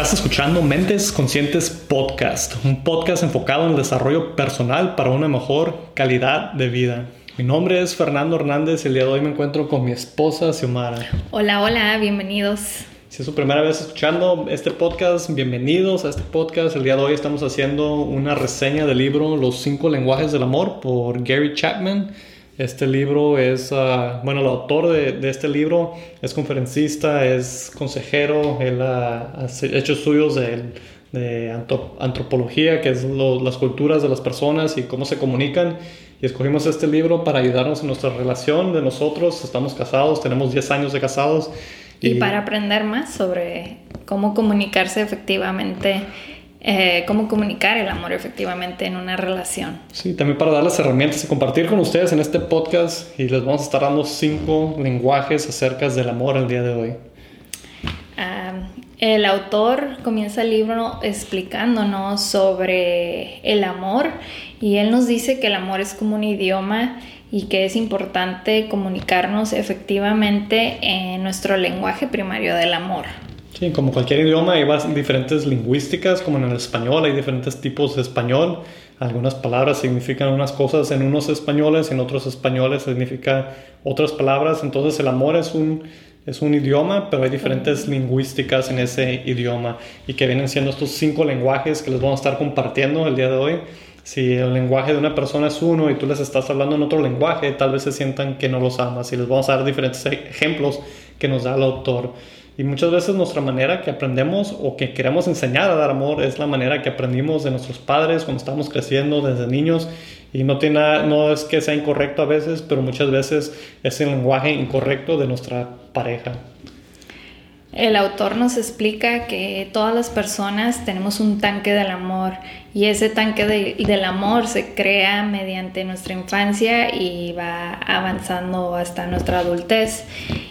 Estás escuchando Mentes Conscientes Podcast, un podcast enfocado en el desarrollo personal para una mejor calidad de vida. Mi nombre es Fernando Hernández y el día de hoy me encuentro con mi esposa Xiomara. Hola, hola, bienvenidos. Si es su primera vez escuchando este podcast, bienvenidos a este podcast. El día de hoy estamos haciendo una reseña del libro Los cinco lenguajes del amor por Gary Chapman. Este libro es, ah, bueno, el autor de, este libro es conferencista, es consejero, él ha, hecho estudios de, antropología, que es las culturas de las personas y cómo se comunican. Y escogimos este libro para ayudarnos en nuestra relación de nosotros. Estamos casados, tenemos 10 años de casados. y para aprender más sobre cómo comunicarse efectivamente eh, cómo comunicar el amor efectivamente en una relación. Sí, también para dar las herramientas y compartir con ustedes en este podcast y les vamos a estar dando cinco lenguajes acerca del amor el día de hoy. Ah, el autor comienza el libro explicándonos sobre el amor y él nos dice que el amor es como un idioma y que es importante comunicarnos efectivamente en nuestro lenguaje primario del amor. Sí, como cualquier idioma hay diferentes lingüísticas, como en el español hay diferentes tipos de español. Algunas palabras significan unas cosas en unos españoles, en otros españoles significa otras palabras. Entonces el amor es un, es un idioma, pero hay diferentes lingüísticas en ese idioma y que vienen siendo estos cinco lenguajes que les vamos a estar compartiendo el día de hoy. Si el lenguaje de una persona es uno y tú les estás hablando en otro lenguaje, tal vez se sientan que no los amas y les vamos a dar diferentes ejemplos que nos da el autor. Y muchas veces nuestra manera que aprendemos o que queremos enseñar a dar amor es la manera que aprendimos de nuestros padres cuando estamos creciendo desde niños. Y no, tiene no es que sea incorrecto a veces, pero muchas veces es el lenguaje incorrecto de nuestra pareja. El autor nos explica que todas las personas tenemos un tanque del amor y ese tanque del amor se crea mediante nuestra infancia y va avanzando hasta nuestra adultez.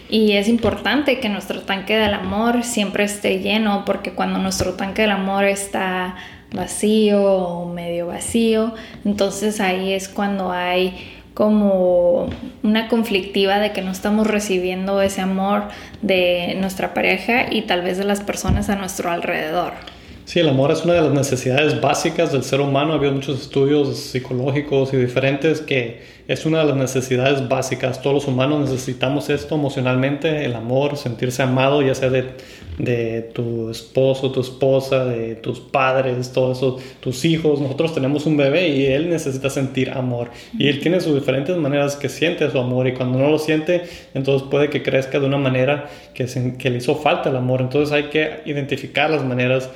Y es importante que nuestro tanque del amor siempre esté lleno porque cuando nuestro tanque del amor está vacío o medio vacío, entonces ahí es cuando hay como una conflictiva de que no estamos recibiendo ese amor de nuestra pareja y tal vez de las personas a nuestro alrededor. Sí, el amor es una de las necesidades básicas del ser humano. Ha habido muchos estudios psicológicos y diferentes que es una de las necesidades básicas. Todos los humanos necesitamos esto emocionalmente, el amor, sentirse amado, ya sea de, de tu esposo, tu esposa, de tus padres, todos eso, tus hijos. Nosotros tenemos un bebé y él necesita sentir amor. Y él tiene sus diferentes maneras que siente su amor y cuando no lo siente, entonces puede que crezca de una manera que, que le hizo falta el amor. Entonces hay que identificar las maneras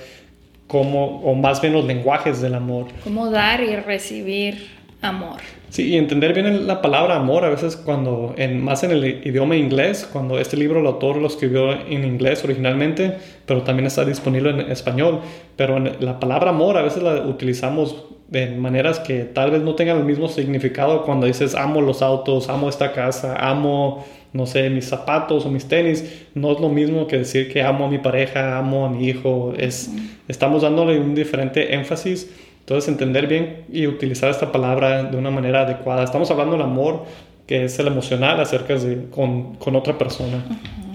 como, o más bien los lenguajes del amor. Cómo dar y recibir amor. Sí, y entender bien la palabra amor, a veces cuando, en, más en el idioma inglés, cuando este libro el autor lo escribió en inglés originalmente, pero también está disponible en español, pero la palabra amor a veces la utilizamos de maneras que tal vez no tengan el mismo significado cuando dices amo los autos, amo esta casa, amo, no sé, mis zapatos o mis tenis, no es lo mismo que decir que amo a mi pareja, amo a mi hijo, es, estamos dándole un diferente énfasis entonces, entender bien y utilizar esta palabra de una manera adecuada. Estamos hablando del amor, que es el emocional acerca de con, con otra persona.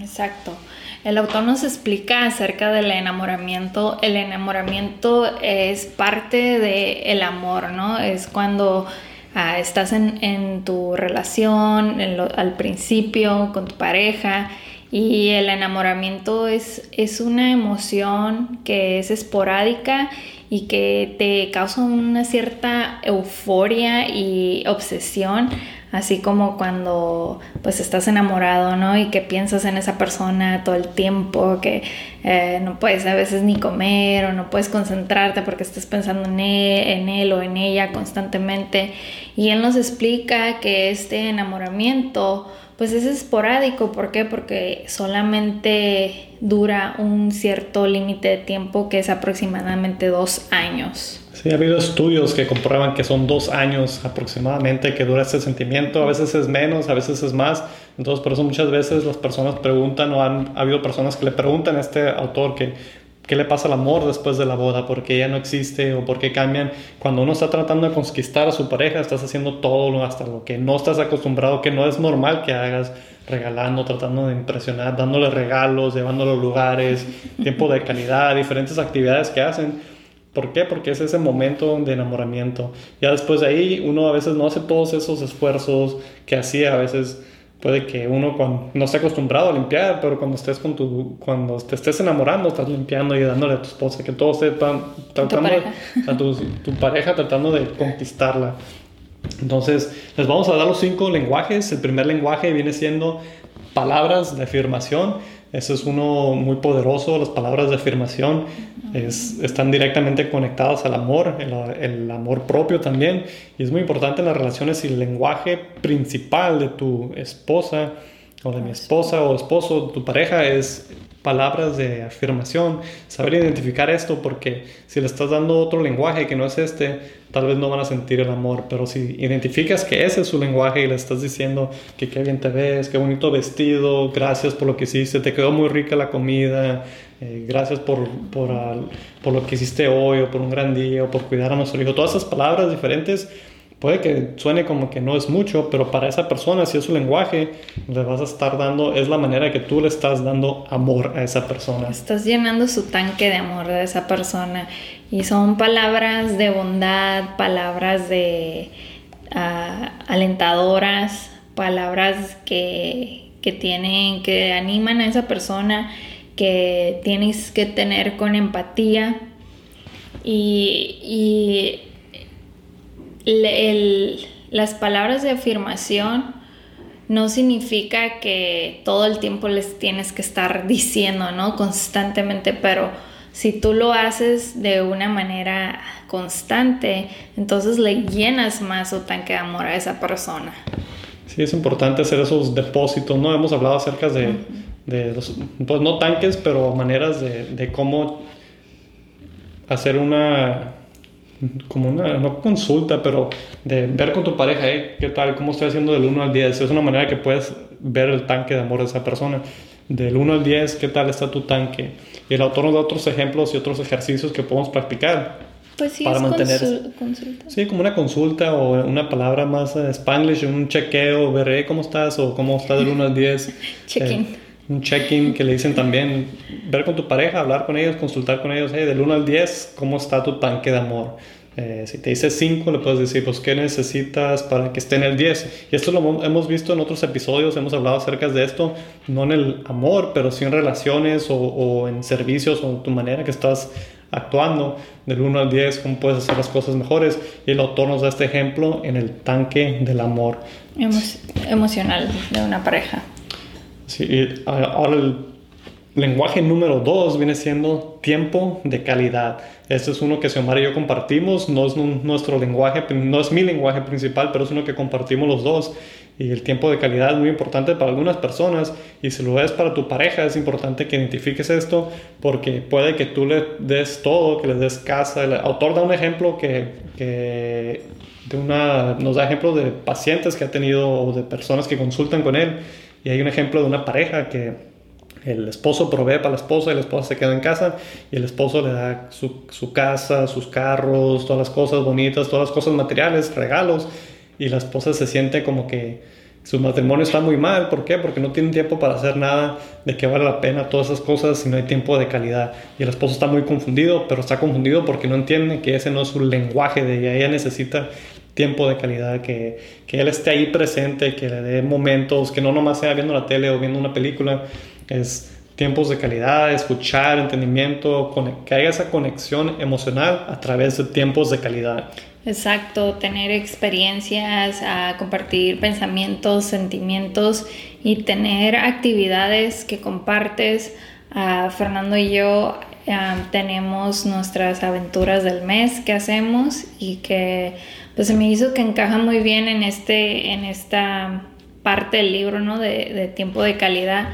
Exacto. El autor nos explica acerca del enamoramiento. El enamoramiento es parte del amor, ¿no? Es cuando ah, estás en, en, tu relación, al principio, con tu pareja, y el enamoramiento es, es una emoción que es esporádica y que te causa una cierta euforia y obsesión, así como cuando pues estás enamorado, ¿no? Y que piensas en esa persona todo el tiempo, que eh, no puedes a veces ni comer o no puedes concentrarte porque estás pensando en él, en él o en ella constantemente. Y él nos explica que este enamoramiento pues es esporádico. ¿Por qué? Porque solamente dura un cierto límite de tiempo que es aproximadamente dos años. Sí, ha habido estudios que comprueban que son dos años aproximadamente que dura este sentimiento. A veces es menos, a veces es más. Entonces, por eso muchas veces las personas preguntan o han ha habido personas que le preguntan a este autor que qué le pasa al amor después de la boda, por qué ya no existe o por qué cambian. Cuando uno está tratando de conquistar a su pareja, estás haciendo todo hasta lo que no estás acostumbrado, que no es normal que hagas, regalando, tratando de impresionar, dándole regalos, llevándolo a lugares, tiempo de calidad, diferentes actividades que hacen. ¿Por qué? Porque es ese momento de enamoramiento. Ya después de ahí uno a veces no hace todos esos esfuerzos que hacía a veces puede que uno cuando no esté acostumbrado a limpiar, pero cuando estés con tu, cuando te estés enamorando, estás limpiando y dándole a tu esposa, que todo esté tratando, a tu, tu, pareja tratando de conquistarla. Entonces, les vamos a dar los cinco lenguajes. El primer lenguaje viene siendo palabras de afirmación. Ese es uno muy poderoso, las palabras de afirmación es, están directamente conectadas al amor, el, el, amor propio también, y es muy importante en las relaciones y el lenguaje principal de tu esposa o de mi esposa o esposo, tu pareja es palabras de afirmación, saber identificar esto porque si le estás dando otro lenguaje que no es este, tal vez no van a sentir el amor, pero si identificas que ese es su lenguaje y le estás diciendo que qué bien te ves, qué bonito vestido, gracias por lo que hiciste, te quedó muy rica la comida, eh, gracias por, por, por lo que hiciste hoy o por un gran día o por cuidar a nuestro hijo, todas esas palabras diferentes puede que suene como que no es mucho, pero para esa persona, si es su lenguaje, le vas a estar dando, es la manera que tú le estás dando amor a esa persona. Estás llenando su tanque de amor de esa persona. Y son palabras de bondad, palabras de ah, alentadoras, palabras que, que tienen, que animan a esa persona, que tienes que tener con empatía. Y, y las palabras de afirmación no significa que todo el tiempo les tienes que estar diciendo, ¿no? Constantemente, pero si tú lo haces de una manera constante, entonces le llenas más su tanque de amor a esa persona. Sí, es importante hacer esos depósitos, ¿no? Hemos hablado acerca de, los, pues no tanques, pero maneras de, de cómo hacer una como una, no consulta, pero de ver con tu pareja, ¿eh? ¿qué tal? ¿Cómo estoy haciendo del 1 al 10? Es una manera que puedes ver el tanque de amor de esa persona. Del 1 al 10, ¿qué tal está tu tanque? Y el autor nos da otros ejemplos y otros ejercicios que podemos practicar. Pues sí, para es mantener. consulta. Sí, como una consulta o una palabra más uh, spanglish, un chequeo, veré cómo estás o cómo estás del 1 al 10. Check-in. Eh, un check-in que le dicen también, ver con tu pareja, hablar con ellos, consultar con ellos, hey, del 1 al 10, ¿cómo está tu tanque de amor? Eh, si te dice 5, le puedes decir, pues, ¿qué necesitas para que esté en el 10? Y esto lo hemos visto en otros episodios, hemos hablado acerca de esto, no en el amor, pero sí en relaciones o, en servicios o en tu manera que estás actuando, del 1 al 10, cómo puedes hacer las cosas mejores. Y el autor nos este ejemplo en el tanque del amor. emocional de una pareja. Sí, ahora el lenguaje número dos viene siendo tiempo de calidad. Este es uno que Xiomara y yo compartimos, no es nuestro lenguaje, no es mi lenguaje principal, pero es uno que compartimos los dos. Y el tiempo de calidad es muy importante para algunas personas y si lo ves para tu pareja es importante que identifiques esto porque puede que tú le des todo, que le des casa. El autor da un ejemplo que, que de una, nos da ejemplos de pacientes que ha tenido o de personas que consultan con él y hay un ejemplo de una pareja que el esposo provee para la esposa y la esposa se queda en casa y el esposo le da su, su, casa, sus carros, todas las cosas bonitas, todas las cosas materiales, regalos y la esposa se siente como que su matrimonio está muy mal. ¿Por qué? Porque no tiene tiempo para hacer nada de que vale la pena todas esas cosas si no hay tiempo de calidad. Y el esposo está muy confundido, pero está confundido porque no entiende que ese no es su lenguaje de ella. Ella necesita tiempo de calidad, que, que, él esté ahí presente, que le dé momentos, que no nomás sea viendo la tele o viendo una película, es tiempos de calidad, escuchar, entendimiento, que haya esa conexión emocional a través de tiempos de calidad. Exacto, tener experiencias, a compartir pensamientos, sentimientos y tener actividades que compartes. a Fernando y yo tenemos nuestras aventuras del mes que hacemos y que pues se me hizo que encaja muy bien en, este, en esta parte del libro, ¿no? De, tiempo de calidad,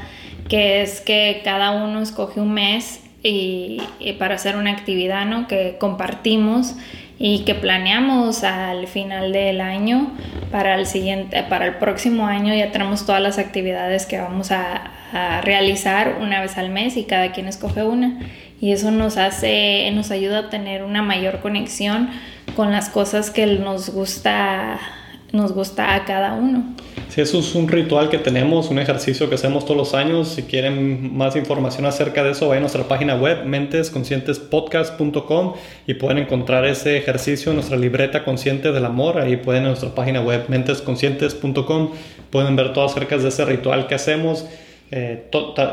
que es que cada uno escoge un mes y, para hacer una actividad, ¿no? Que compartimos y que planeamos al final del año para el siguiente, para el próximo año ya tenemos todas las actividades que vamos a, a realizar una vez al mes y cada quien escoge una y eso nos hace, nos ayuda a tener una mayor conexión con las cosas que nos gusta, nos gusta a cada uno. Sí, eso es un ritual que tenemos, un ejercicio que hacemos todos los años. Si quieren más información acerca de eso, vayan a nuestra página web mentesconscientespodcast.com y pueden encontrar ese ejercicio en nuestra libreta consciente del amor. Ahí pueden en nuestra página web mentesconscientes.com pueden ver todo acerca de ese ritual que hacemos eh,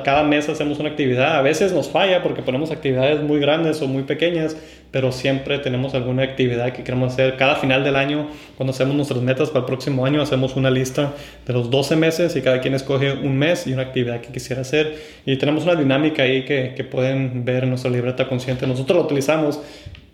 cada mes hacemos una actividad. A veces nos falla porque ponemos actividades muy grandes o muy pequeñas, pero siempre tenemos alguna actividad que queremos hacer. Cada final del año, cuando hacemos nuestras metas para el próximo año, hacemos una lista de los 12 meses y cada quien escoge un mes y una actividad que quisiera hacer. Y tenemos una dinámica ahí que, que pueden ver en nuestra libreta consciente. Nosotros lo utilizamos,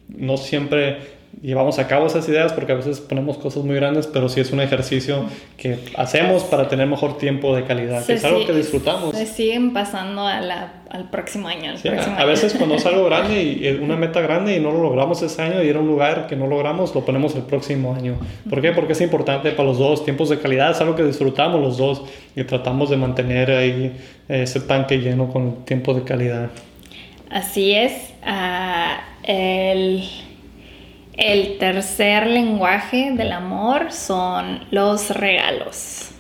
no siempre llevamos a cabo esas ideas porque a veces ponemos cosas muy grandes, pero sí es un ejercicio que hacemos para tener mejor tiempo de calidad, es algo que disfrutamos. Se siguen pasando al próximo año. a, veces cuando es algo grande y una meta grande y no lo logramos ese año y era un lugar que no logramos, lo ponemos el próximo año. ¿Por qué? Porque es importante para los dos, tiempos de calidad es algo que disfrutamos los dos y tratamos de mantener ahí ese tanque lleno con tiempo de calidad. Así es. Uh, el el tercer lenguaje del amor son los regalos.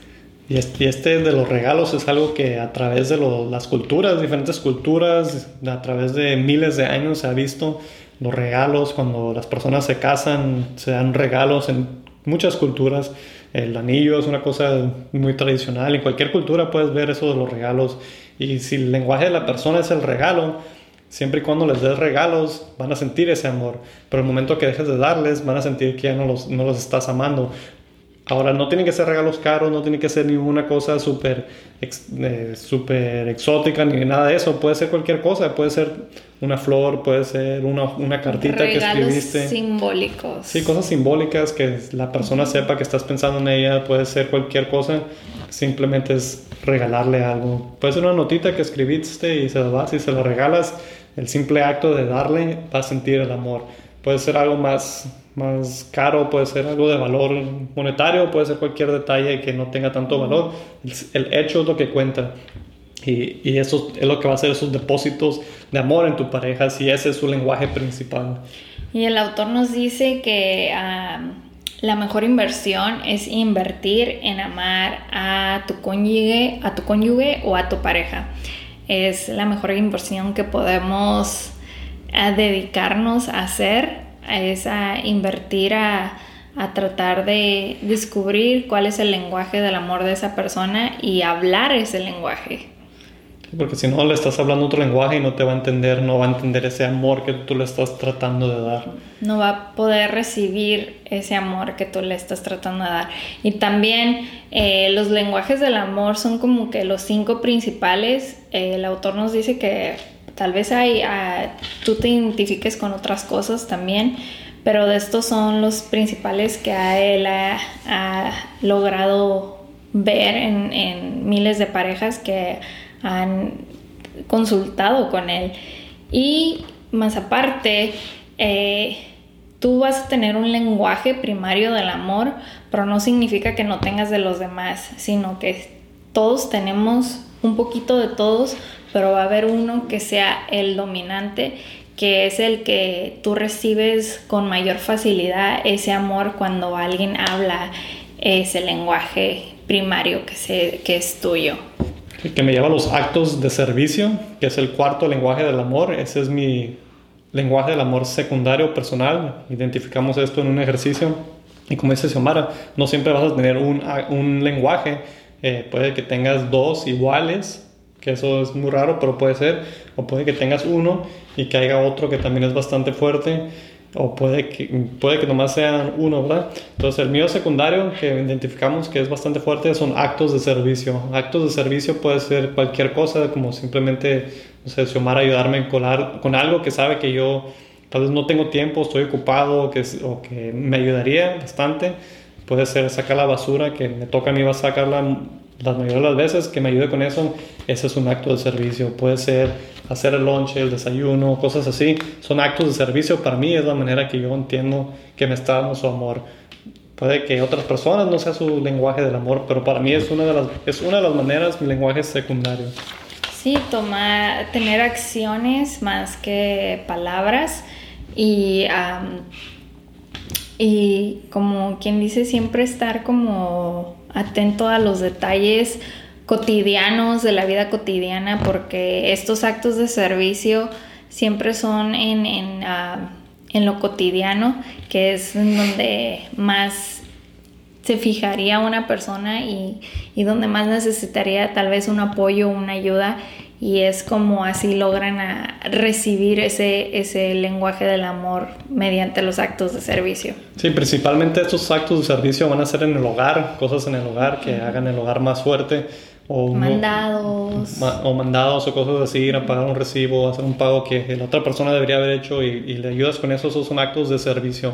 Y este, de los regalos es algo que a través de las culturas, diferentes culturas, a través de miles de años se ha visto los regalos, cuando las personas se casan, se dan regalos en muchas culturas. El anillo es una cosa muy tradicional, en cualquier cultura puedes ver eso de los regalos. Y si el lenguaje de la persona es el regalo, Siempre y cuando les des regalos, van a sentir ese amor. Pero el momento que dejes de darles, van a sentir que ya no los, no los estás amando. Ahora, no tienen que ser regalos caros, no tiene que ser ninguna cosa súper eh, super exótica ni nada de eso. Puede ser cualquier cosa, puede ser una flor, puede ser una, una cartita que escribiste. simbólicos. Sí, cosas simbólicas que la persona sepa que estás pensando en ella, puede ser cualquier cosa. Simplemente es regalarle algo. Puede ser una notita que escribiste y se la vas y se la regalas el simple acto de darle va a sentir el amor. Puede ser algo más, más caro, puede ser algo de valor monetario, puede ser cualquier detalle que no tenga tanto valor. El, hecho es lo que cuenta. Y, y, eso es lo que va a hacer esos depósitos de amor en tu pareja, si ese es su lenguaje principal. Y el autor nos dice que la mejor inversión es invertir en amar a tu cónyuge, a tu cónyuge o a tu pareja es la mejor inversión que podemos a dedicarnos a hacer, es a invertir a, a tratar de descubrir cuál es el lenguaje del amor de esa persona y hablar ese lenguaje. Porque si no le estás hablando otro lenguaje y no te va a entender, no va a entender ese amor que tú le estás tratando de dar. No va a poder recibir ese amor que tú le estás tratando de dar. Y también eh, los lenguajes del amor son como que los cinco principales. Eh, el autor nos dice que tal vez hay, ah, tú te identifiques con otras cosas también, pero de estos son los principales que él ha, logrado ver en, en miles de parejas que han consultado con él. Y más aparte, eh, tú vas a tener un lenguaje primario del amor, pero no significa que no tengas de los demás, sino que todos tenemos un poquito de todos, pero va a haber uno que sea el dominante, que es el que tú recibes con mayor facilidad ese amor cuando alguien habla ese lenguaje primario que, es tuyo que me lleva a los actos de servicio, que es el cuarto lenguaje del amor. Ese es mi lenguaje del amor secundario personal. Identificamos esto en un ejercicio. Y como dice Xiomara, no siempre vas a tener un, un lenguaje. Eh, puede que tengas dos iguales, que eso es muy raro, pero puede ser. O puede que tengas uno y que haya otro que también es bastante fuerte o puede que, puede que nomás sean uno, ¿verdad? Entonces el mío secundario que identificamos que es bastante fuerte son actos de servicio. Actos de servicio puede ser cualquier cosa, como simplemente, no sé, Xiomara ayudarme con, con algo que sabe que yo tal vez no tengo tiempo, estoy ocupado que, o que me ayudaría bastante. Puede ser sacar la basura, que me toca a mí va a sacarla las mayoría de las veces que me ayude con eso, ese es un acto de servicio. Puede ser hacer el lunch, el desayuno, cosas así. Son actos de servicio. Para mí es la manera que yo entiendo que me está dando su amor. Puede que otras personas no sea su lenguaje del amor, pero para mí es una de las, es una de las maneras, mi lenguaje secundario. Sí, tomar, tener acciones más que palabras y, y como quien dice, siempre estar como atento a los detalles cotidianos de la vida cotidiana porque estos actos de servicio siempre son en, en, ah, en lo cotidiano, que es donde más se fijaría una persona y, y, donde más necesitaría tal vez un apoyo, una ayuda y es como así logran a recibir ese, ese lenguaje del amor mediante los actos de servicio. Sí, principalmente estos actos de servicio van a ser en el hogar, cosas en el hogar que hagan el hogar más fuerte. O mandados. o mandados o cosas así, ir a pagar un recibo, hacer un pago que la otra persona debería haber hecho y, y le ayudas con eso, esos son actos de servicio.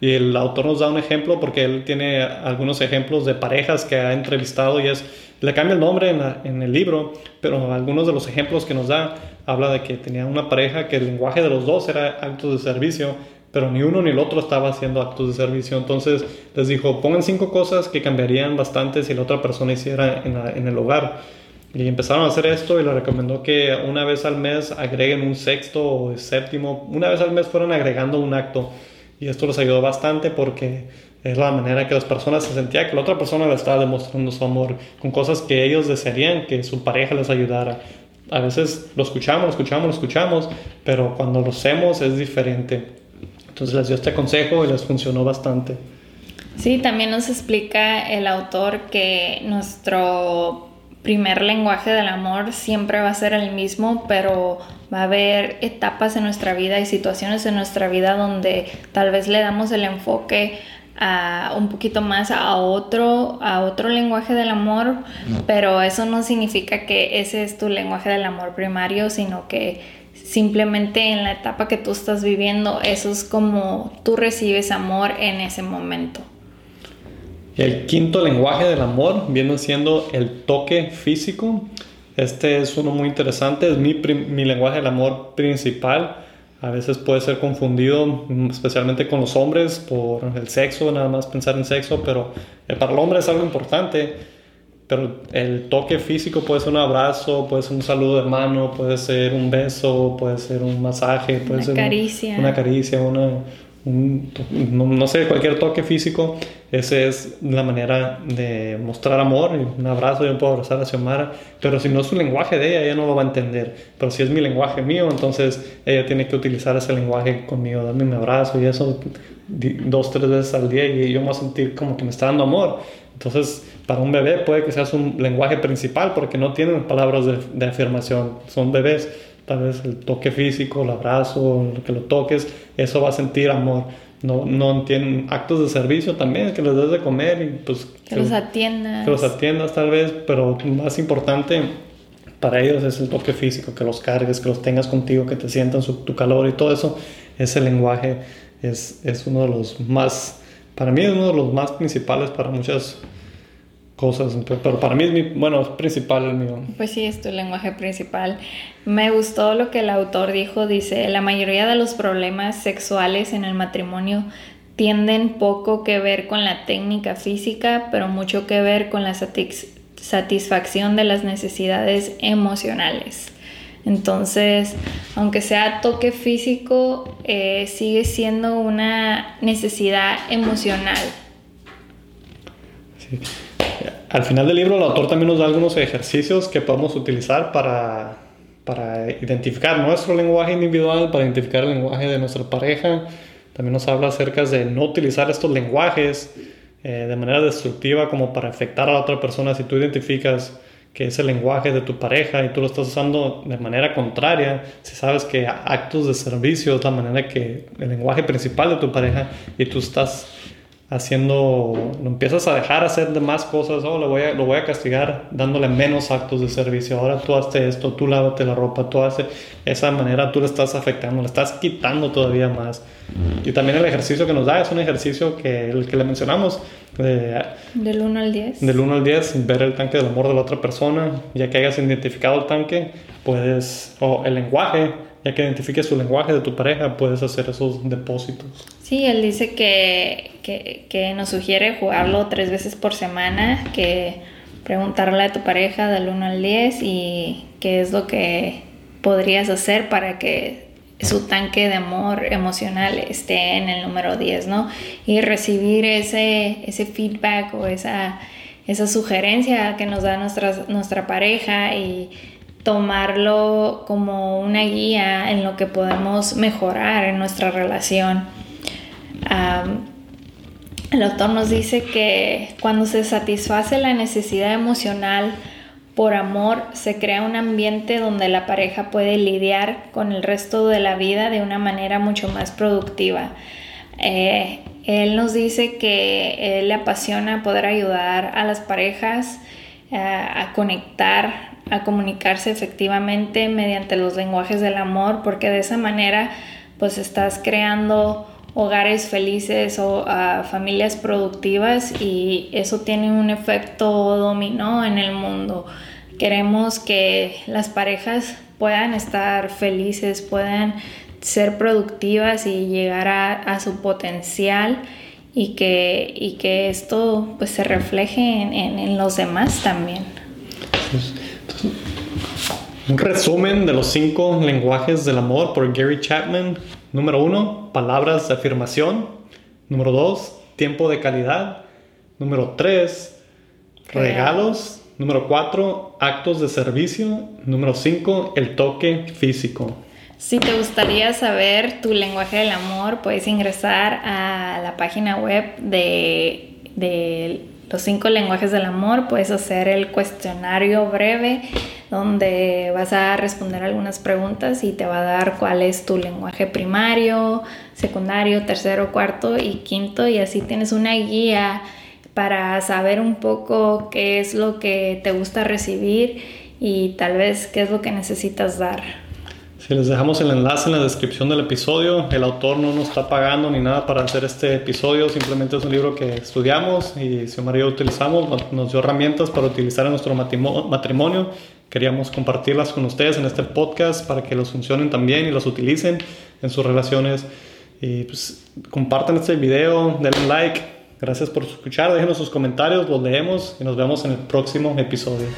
Y el autor nos da un ejemplo porque él tiene algunos ejemplos de parejas que ha entrevistado y es le cambia el nombre en, el libro, pero algunos de los ejemplos que nos da habla de que tenía una pareja que el lenguaje de los dos era actos de servicio, pero ni uno ni el otro estaba haciendo actos de servicio. Entonces les dijo, pongan cinco cosas que cambiarían bastante si la otra persona hiciera en, el hogar. Y empezaron a hacer esto y le recomendó que una vez al mes agreguen un sexto o séptimo, una vez al mes fueron agregando un acto. Y esto les ayudó bastante porque es la manera que las personas se sentían que la otra persona le estaba demostrando su amor con cosas que ellos desearían que su pareja les ayudara. A veces lo escuchamos, lo escuchamos, lo escuchamos, pero cuando lo hacemos es diferente. Entonces les dio este consejo y les funcionó bastante. Sí, también nos explica el autor que nuestro primer lenguaje del amor siempre va a ser el mismo, pero va a haber etapas en nuestra vida y situaciones en nuestra vida donde tal vez le damos el enfoque a un poquito más a otro, a otro lenguaje del amor, pero eso no significa que ese es tu lenguaje del amor primario, sino que simplemente en la etapa que tú estás viviendo, eso es como tú recibes amor en ese momento. Y el quinto lenguaje del amor viene siendo el toque físico. Este es uno muy interesante, es mi, mi lenguaje del amor principal a veces puede ser confundido, mm, especialmente con los hombres, por el sexo, nada más pensar en sexo, pero eh, para el hombre es algo importante. Pero el toque físico puede ser un abrazo, puede ser un saludo de mano, puede ser un beso, puede ser un masaje, puede una ser caricia. una caricia, una, no, sé, cualquier toque físico, esa es la manera de mostrar amor. Un abrazo, yo puedo abrazar a Xiomara, pero si no es un lenguaje de ella, ella no lo va a entender. Pero si es mi lenguaje mío, entonces ella tiene que utilizar ese lenguaje conmigo, darme un abrazo y eso dos, tres veces al día y yo me voy a sentir como que me está dando amor. Entonces, para un bebé puede que sea su lenguaje principal porque no tienen palabras de, de afirmación, son bebés tal vez el toque físico, el abrazo, que lo toques, eso va a sentir amor. No, no tienen actos de servicio también, que les des de comer y pues... Que, los atiendas. Que los atiendas tal vez, pero más importante para ellos es el toque físico, que los cargues, que los tengas contigo, que te sientan tu calor y todo eso. Ese lenguaje es, es uno de los más, para mí es uno de los más principales para muchas cosas, pero para mí es mi, bueno, es principal el mío. Pues sí, es tu lenguaje principal. Me gustó lo que el autor dijo, dice, la mayoría de los problemas sexuales en el matrimonio tienden poco que ver con la técnica física, pero mucho que ver con la satisfacción de las necesidades emocionales. Entonces, aunque sea toque físico, eh, sigue siendo una necesidad emocional. Sí. Al final del libro el autor también nos da algunos ejercicios que podemos utilizar para, para identificar nuestro lenguaje individual, para identificar el lenguaje de nuestra pareja. También nos habla acerca de no utilizar estos lenguajes eh, de manera destructiva como para afectar a la otra persona. Si tú identificas que es el lenguaje de tu pareja y tú lo estás usando de manera contraria, si sabes que actos de servicio es la manera que el lenguaje principal de tu pareja y tú estás haciendo, lo empiezas a dejar hacer demás cosas, oh, lo voy, a, lo voy a castigar dándole menos actos de servicio, ahora tú haces esto, tú lávate la ropa, tú haces, esa manera tú le estás afectando, le estás quitando todavía más. Y también el ejercicio que nos da es un ejercicio que el que le mencionamos. del 1 al 10. Del 1 al 10, ver el tanque del amor de la otra persona, ya que hayas identificado el tanque, puedes, o el lenguaje ya que identifiques tu lenguaje de tu pareja, puedes hacer esos depósitos. Sí, él dice que, que, que nos sugiere jugarlo tres veces por semana, que preguntarle a tu pareja del 1 al 10 y qué es lo que podrías hacer para que su tanque de amor emocional esté en el número 10, ¿no? Y recibir ese, ese feedback o esa, esa sugerencia que nos da nuestra, nuestra pareja y tomarlo como una guía en lo que podemos mejorar en nuestra relación. el autor nos dice que cuando se satisface la necesidad emocional por amor, se crea un ambiente donde la pareja puede lidiar con el resto de la vida de una manera mucho más productiva. Eh, él nos dice que él le apasiona poder ayudar a las parejas a conectar a comunicarse efectivamente mediante los lenguajes del amor, porque de esa manera pues estás creando hogares felices o familias productivas y eso tiene un efecto dominó en el mundo. Queremos que las parejas puedan estar felices, puedan ser productivas y llegar a, su potencial y que, y que esto pues se refleje en, en los demás también. Un resumen de los cinco lenguajes del amor por Gary Chapman. Número uno, palabras de afirmación. Número dos, tiempo de calidad. Número tres, regalos. Número cuatro, actos de servicio. Número cinco, el toque físico. Si te gustaría saber tu lenguaje del amor, puedes ingresar a la página web de, de los cinco lenguajes del amor, puedes hacer el cuestionario breve donde vas a responder algunas preguntas y te va a dar cuál es tu lenguaje primario, secundario, tercero, cuarto y quinto y así tienes una guía para saber un poco qué es lo que te gusta recibir y tal vez qué es lo que necesitas dar. Si les dejamos el enlace en la descripción del episodio, el autor no nos está pagando ni nada para hacer este episodio, simplemente es un libro que estudiamos y si María utilizamos, nos dio herramientas para utilizar en nuestro matrimonio. Queríamos compartirlas con ustedes en este podcast para que los funcionen también y los utilicen en sus relaciones. Y pues compartan este video, denle like. Gracias por escuchar, déjenos sus comentarios, los leemos y nos vemos en el próximo episodio.